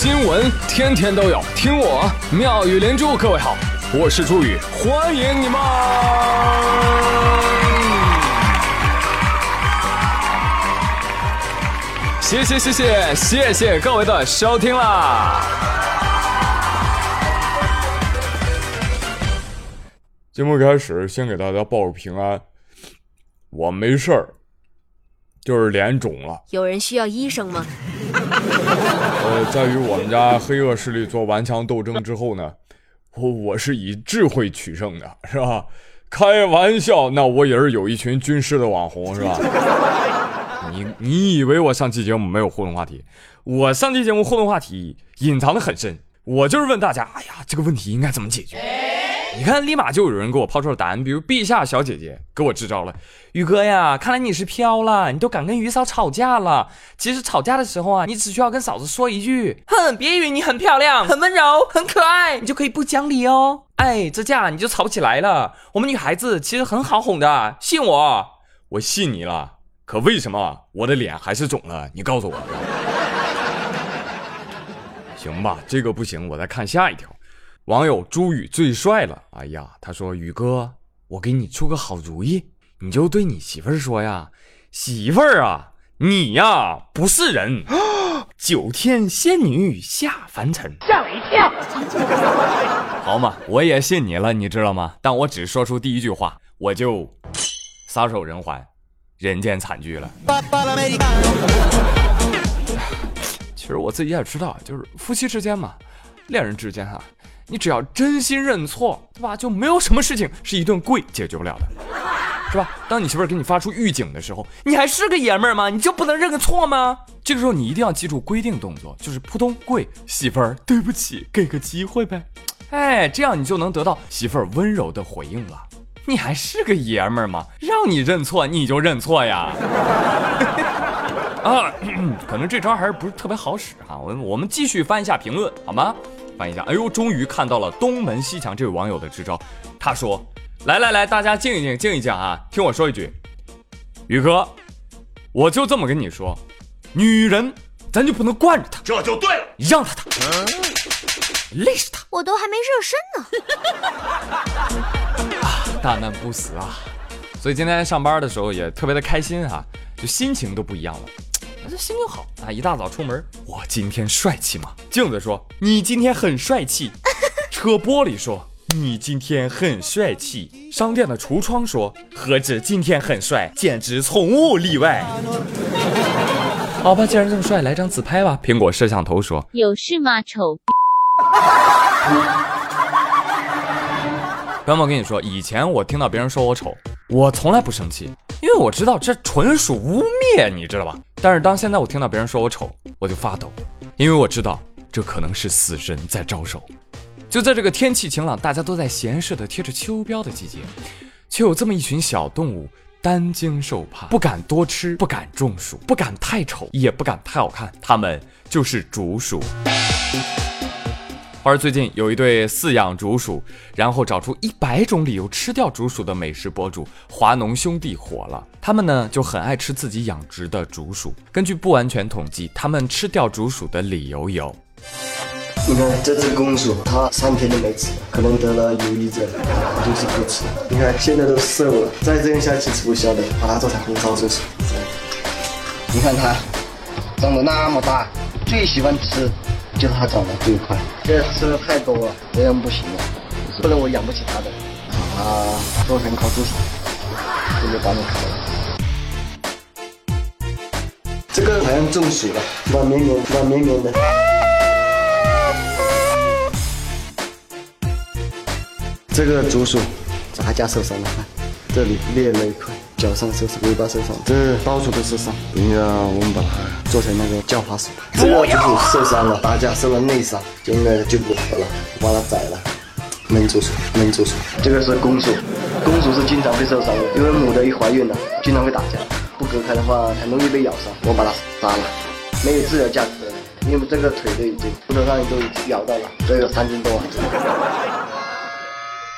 新闻天天都有，听我妙语连珠。各位好，我是朱宇，欢迎你们！谢谢谢谢谢谢各位的收听啦！节目开始，先给大家报个平安，我没事儿，就是脸肿了。有人需要医生吗？呃，在与我们家黑恶势力做顽强斗争之后呢，我我是以智慧取胜的，是吧？开玩笑，那我也是有一群军师的网红，是吧？你你以为我上期节目没有互动话题？我上期节目互动话题隐藏的很深，我就是问大家，哎呀，这个问题应该怎么解决？你看，立马就有人给我抛出了答案，比如陛下小姐姐给我支招了。宇哥呀，看来你是飘了，你都敢跟于嫂吵架了。其实吵架的时候啊，你只需要跟嫂子说一句：“哼，别以为你很漂亮、很温柔、很可爱，你就可以不讲理哦。”哎，这架你就吵不起来了。我们女孩子其实很好哄的，信我。我信你了，可为什么我的脸还是肿了？你告诉我。行吧，这个不行，我再看下一条。网友朱宇最帅了，哎呀，他说宇哥，我给你出个好主意，你就对你媳妇儿说呀，媳妇儿啊，你呀不是人，九天仙女下凡尘，吓我一跳。好嘛，我也信你了，你知道吗？但我只说出第一句话，我就撒手人寰，人间惨剧了。其实我自己也知道，就是夫妻之间嘛，恋人之间哈。你只要真心认错，对吧？就没有什么事情是一顿跪解决不了的，是吧？当你媳妇儿给你发出预警的时候，你还是个爷们儿吗？你就不能认个错吗？这个时候你一定要记住规定动作，就是扑通跪，媳妇儿对不起，给个机会呗。哎，这样你就能得到媳妇儿温柔的回应了。你还是个爷们儿吗？让你认错你就认错呀。啊，可能这招还是不是特别好使哈。我我们继续翻一下评论好吗？翻一下，哎呦，终于看到了东门西墙这位网友的支招。他说：“来来来，大家静一静，静一静啊，听我说一句，宇哥，我就这么跟你说，女人咱就不能惯着她，这就对了，让她她，累死她。我都还没热身呢。啊，大难不死啊！所以今天上班的时候也特别的开心啊，就心情都不一样了。”这心情好啊！一大早出门，我今天帅气吗？镜子说你今天很帅气。车玻璃说你今天很帅气。商店的橱窗说何止今天很帅，简直从无例外。好吧，既然这么帅，来张自拍吧。苹果摄像头说有事吗？丑。朋友们，我跟你说，以前我听到别人说我丑，我从来不生气。因为我知道这纯属污蔑，你知道吧？但是当现在我听到别人说我丑，我就发抖，因为我知道这可能是死神在招手。就在这个天气晴朗、大家都在闲适的贴着秋膘的季节，却有这么一群小动物担惊受怕，不敢多吃，不敢中暑，不敢太丑，也不敢太好看，它们就是竹鼠。而最近有一对饲养竹鼠，然后找出一百种理由吃掉竹鼠的美食博主华农兄弟火了。他们呢就很爱吃自己养殖的竹鼠。根据不完全统计，他们吃掉竹鼠的理由有：你看这只公鼠，它三天都没吃，可能得了忧郁症，它就是不吃。你看现在都瘦了，再这样下去吃不消的，把它做成红烧竹鼠。你看它长得那么大，最喜欢吃。就它长得最快，现在吃的太多了，这样不行了，不然我养不起它的。啊，做成烤猪手，这就把你烤了。这个好像中暑了，软绵绵，软绵绵的。这个竹鼠，扎架受伤了，这里裂了一块。脚上受伤，尾巴受伤，这到处都是伤。等一下，我们把它做成那个叫花鼠。这个竹鼠受伤了，打架受了内伤，就应该就不活了，把它宰了。焖竹鼠，焖竹鼠。这个是公鼠，公鼠是经常会受伤的，因为母的一怀孕了，经常会打架，不隔开的话很容易被咬伤。我把它杀了，没有治疗价值了，因为这个腿都已经骨头上都咬到了，这有三斤多。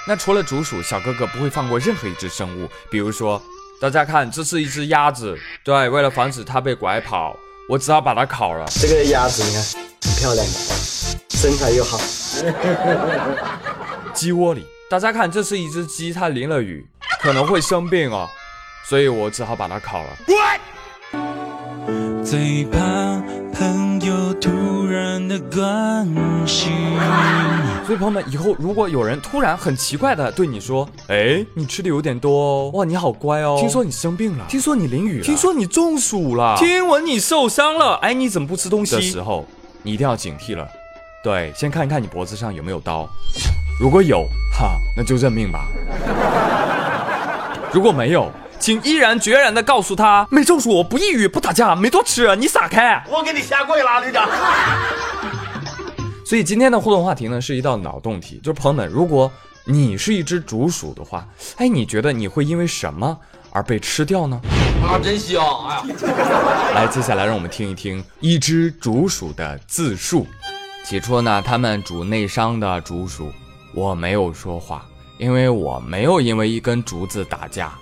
那除了竹鼠，小哥哥不会放过任何一只生物，比如说。大家看，这是一只鸭子。对，为了防止它被拐跑，我只好把它烤了。这个鸭子你看很漂亮，身材又好。鸡窝里，大家看，这是一只鸡，它淋了雨，可能会生病哦，所以我只好把它烤了。最怕朋友突然的关心。所以朋友们，以后如果有人突然很奇怪的对你说：“哎，你吃的有点多哦，哇，你好乖哦，听说你生病了，听说你淋雨了，听说你中暑了，听闻你受伤了，哎，你怎么不吃东西？”的时候，你一定要警惕了。对，先看一看你脖子上有没有刀，如果有，哈，那就认命吧。如果没有。请毅然决然地告诉他，没中暑，不抑郁，不打架，没多吃，你撒开！我给你下跪了，队长。所以今天的互动话题呢，是一道脑洞题，就是朋友们，如果你是一只竹鼠的话，哎，你觉得你会因为什么而被吃掉呢？啊，真香！哎呀，来，接下来让我们听一听一只竹鼠的自述。起初呢，他们煮内伤的竹鼠，我没有说话，因为我没有因为一根竹子打架。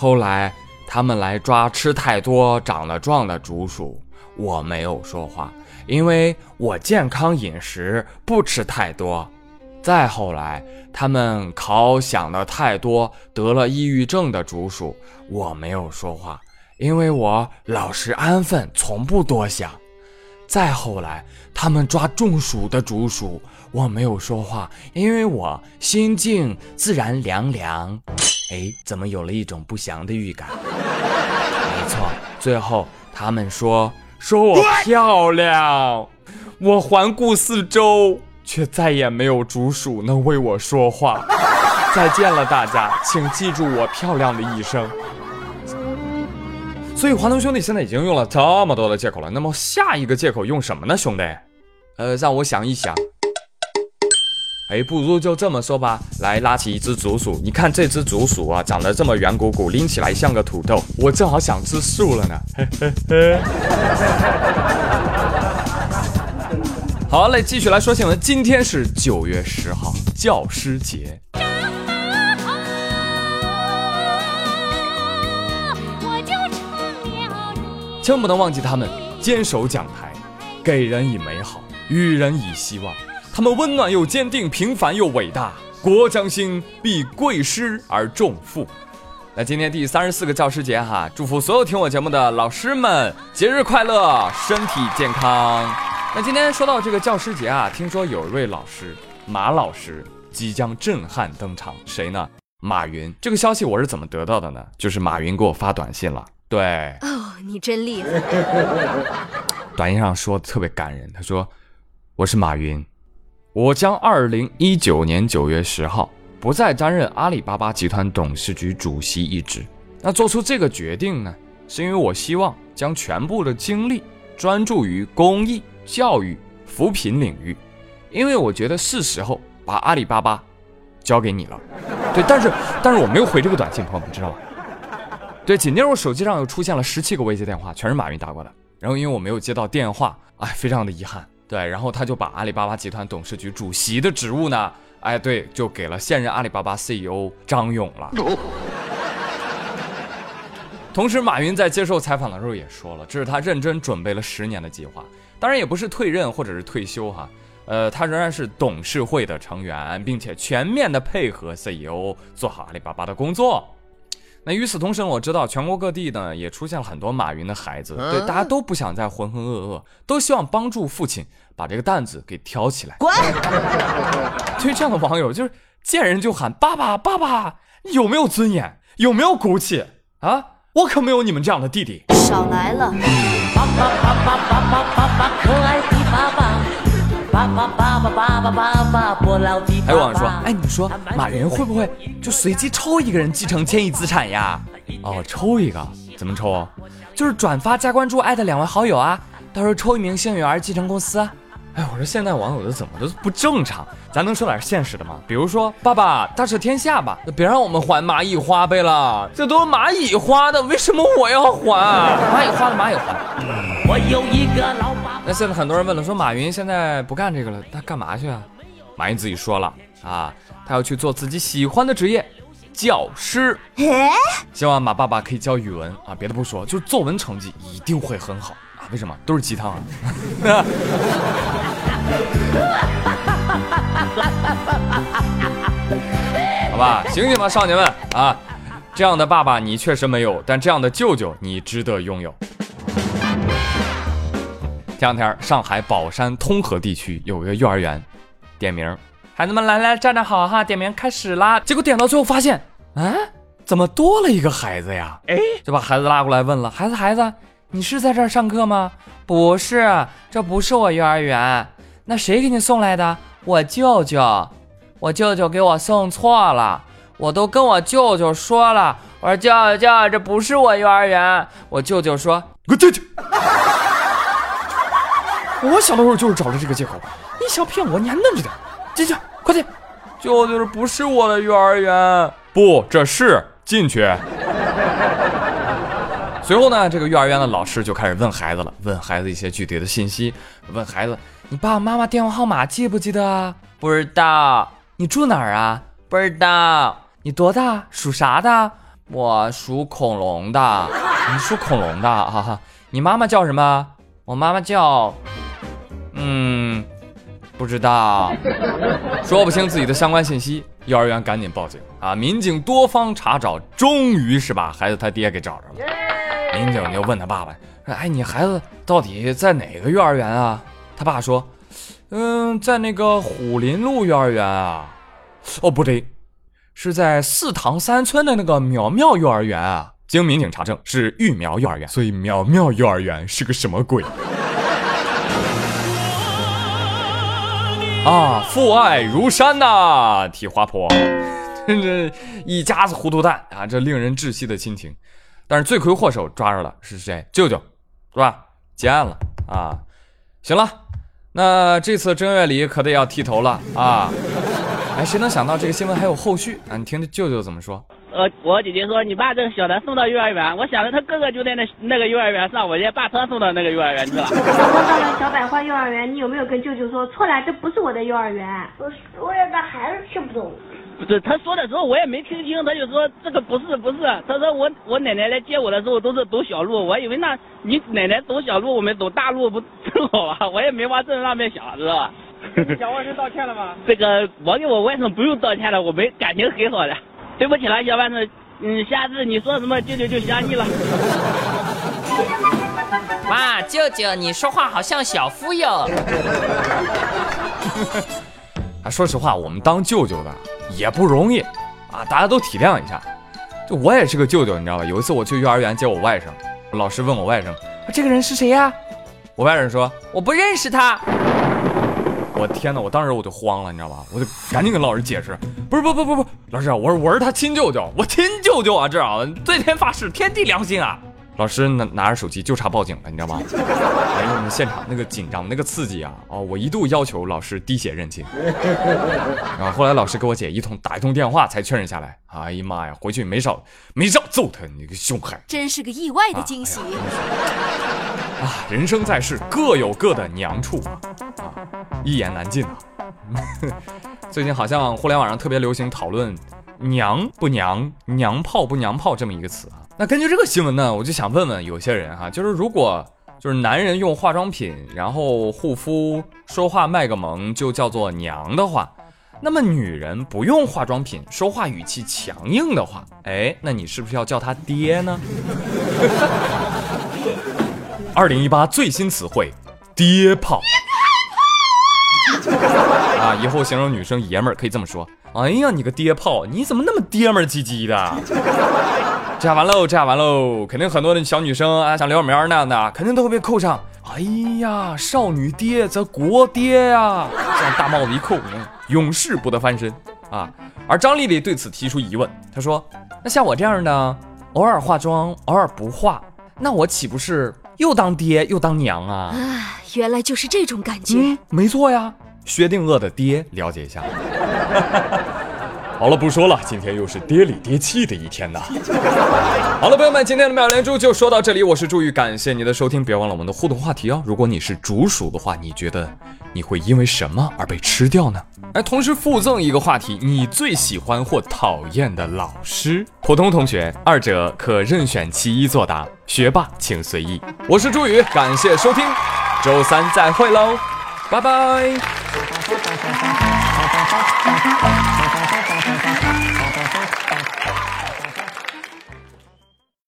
后来他们来抓吃太多长了壮的竹鼠，我没有说话，因为我健康饮食，不吃太多。再后来他们烤想的太多得了抑郁症的竹鼠，我没有说话，因为我老实安分，从不多想。再后来他们抓中暑的竹鼠，我没有说话，因为我心静自然凉凉。哎，怎么有了一种不祥的预感？没错，最后他们说说我漂亮，我环顾四周，却再也没有竹鼠能为我说话。再见了，大家，请记住我漂亮的一生。所以华东兄弟现在已经用了这么多的借口了，那么下一个借口用什么呢，兄弟？呃，让我想一想。哎，不如就这么说吧。来，拉起一只竹鼠，你看这只竹鼠啊，长得这么圆鼓鼓，拎起来像个土豆。我正好想吃素了呢。好嘞，继续来说新闻。今天是九月十号，教师节。千万不能忘记他们，坚守讲台，给人以美好，予人以希望。他们温暖又坚定，平凡又伟大。国将兴，必贵师而重父。那今天第三十四个教师节哈，祝福所有听我节目的老师们节日快乐，身体健康。那今天说到这个教师节啊，听说有一位老师马老师即将震撼登场，谁呢？马云。这个消息我是怎么得到的呢？就是马云给我发短信了。对哦，你真厉害。短信上说的特别感人，他说：“我是马云。”我将二零一九年九月十号不再担任阿里巴巴集团董事局主席一职。那做出这个决定呢，是因为我希望将全部的精力专注于公益、教育、扶贫领域，因为我觉得是时候把阿里巴巴交给你了。对，但是但是我没有回这个短信，朋友们知道吧？对，紧接着我手机上又出现了十七个未接电话，全是马云打过来。然后因为我没有接到电话，哎，非常的遗憾。对，然后他就把阿里巴巴集团董事局主席的职务呢，哎，对，就给了现任阿里巴巴 CEO 张勇了。同时，马云在接受采访的时候也说了，这是他认真准备了十年的计划。当然，也不是退任或者是退休哈，呃，他仍然是董事会的成员，并且全面的配合 CEO 做好阿里巴巴的工作。那与此同时，我知道全国各地呢也出现了很多马云的孩子，对，大家都不想再浑浑噩噩，都希望帮助父亲把这个担子给挑起来。滚！对这样的网友，就是见人就喊爸爸爸爸，有没有尊严？有没有骨气啊？我可没有你们这样的弟弟。少来了。爸爸爸爸爸爸爸爸，可爱的爸爸。还有网友说，哎，你说马云会不会就随机抽一个人继承千亿资产呀？哦，抽一个怎么抽？就是转发加关注艾特两位好友啊，到时候抽一名幸运儿继承公司。哎，我说现在网友的怎么都不正常？咱能说点现实的吗？比如说，爸爸大赦天下吧，别让我们还蚂蚁花呗了，这都是蚂蚁花的，为什么我要还？蚂蚁花的蚂蚁还。我有一个老爸。那现在很多人问了，说马云现在不干这个了，他干嘛去啊？马云自己说了啊，他要去做自己喜欢的职业，教师。希望马爸爸可以教语文啊，别的不说，就是作文成绩一定会很好啊。为什么？都是鸡汤啊。好吧，醒醒吧，少年们啊！这样的爸爸你确实没有，但这样的舅舅你值得拥有。前两天，上海宝山通河地区有一个幼儿园，点名，孩子们来来站站好哈，点名开始啦。结果点到最后发现，啊，怎么多了一个孩子呀？哎，就把孩子拉过来问了，孩子孩子，你是在这儿上课吗？不是，这不是我幼儿园。那谁给你送来的？我舅舅，我舅舅给我送错了。我都跟我舅舅说了，我说舅舅舅，这不是我幼儿园。我舅舅说，给我进去。我小的时候就是找了这个借口，你想骗我，你还嫩着点，进去，快进。舅舅，这不是我的幼儿园。不，这是进去。随后呢，这个幼儿园的老师就开始问孩子了，问孩子一些具体的信息，问孩子，你爸爸妈妈电话号码记不记得啊？不知道。你住哪儿啊？不知道。你多大？属啥的？我属恐龙的。你属恐龙的啊？你妈妈叫什么？我妈妈叫……嗯，不知道。说不清自己的相关信息，幼儿园赶紧报警啊！民警多方查找，终于是把孩子他爹给找着了。民警就问他爸爸说：“哎，你孩子到底在哪个幼儿园啊？”他爸说：“嗯，在那个虎林路幼儿园啊。”哦，不对，是在四塘三村的那个苗苗幼儿园啊。经民警查证，是育苗幼儿园。所以苗苗幼儿园是个什么鬼？啊，父爱如山呐，提花婆，真是一家子糊涂蛋啊！这令人窒息的亲情。但是罪魁祸首抓着了，是谁？舅舅，是吧？结案了啊！行了，那这次正月里可得要剃头了啊！哎，谁能想到这个新闻还有后续啊？你听这舅舅怎么说？呃，我姐姐说你把这个小的送到幼儿园，我想着他哥哥就在那那个幼儿园上，我先把他送到那个幼儿园去了。我到了小百花幼儿园，你有没有跟舅舅说错了？这不是我的幼儿园。我说的孩子听不懂。不是他说的时候我也没听清，他就说这个不是不是，他说我我奶奶来接我的时候都是走小路，我以为那你奶奶走小路，我们走大路不正好啊？我也没往这上面想，知道吧？小外甥道歉了吗？这个我给我外甥不用道歉了，我们感情很好的。对不起了，小丸子，嗯，下次你说什么舅舅就相信了。哇，舅舅，你说话好像小夫哟。啊，说实话，我们当舅舅的也不容易啊，大家都体谅一下。就我也是个舅舅，你知道吧？有一次我去幼儿园接我外甥，老师问我外甥，这个人是谁呀？我外甥说我不认识他。我天呐！我当时我就慌了，你知道吧？我就赶紧跟老师解释，不是不不不不，老师，我是我是他亲舅舅，我亲舅舅啊，这啊，对天发誓，天地良心啊！老师拿拿着手机就差报警了，你知道吗？哎呦，我们现场那个紧张，那个刺激啊！哦，我一度要求老师滴血认亲，啊，后来老师给我姐一通打一通电话才确认下来。哎呀妈呀，回去没少没少揍他，你个凶悍！真是个意外的惊喜。啊，人生在世各有各的娘处啊，一言难尽啊。最近好像互联网上特别流行讨论“娘不娘、娘炮不娘炮”这么一个词啊。那根据这个新闻呢，我就想问问有些人哈，就是如果就是男人用化妆品，然后护肤、说话卖个萌就叫做娘的话，那么女人不用化妆品，说话语气强硬的话，哎，那你是不是要叫他爹呢？二零一八最新词汇，爹炮。啊，以后形容女生爷们儿可以这么说。哎呀，你个爹炮，你怎么那么爹们唧唧的？这样完喽，这样完喽，肯定很多的小女生啊，像刘小苗那样的，肯定都会被扣上。哎呀，少女爹则国爹呀，这样大帽子一扣，永世不得翻身啊。而张丽丽对此提出疑问，她说：“那像我这样的，偶尔化妆，偶尔不化，那我岂不是？”又当爹又当娘啊！啊，原来就是这种感觉。嗯，没错呀，薛定谔的爹，了解一下。好了，不说了，今天又是爹里爹气的一天呐。好了，朋友们，今天的妙连珠就说到这里，我是朱宇，感谢你的收听，别忘了我们的互动话题哦。如果你是竹鼠的话，你觉得你会因为什么而被吃掉呢？哎，同时附赠一个话题，你最喜欢或讨厌的老师？普通同学，二者可任选其一作答，学霸请随意。我是朱宇，感谢收听，周三再会喽。拜拜。Thank you.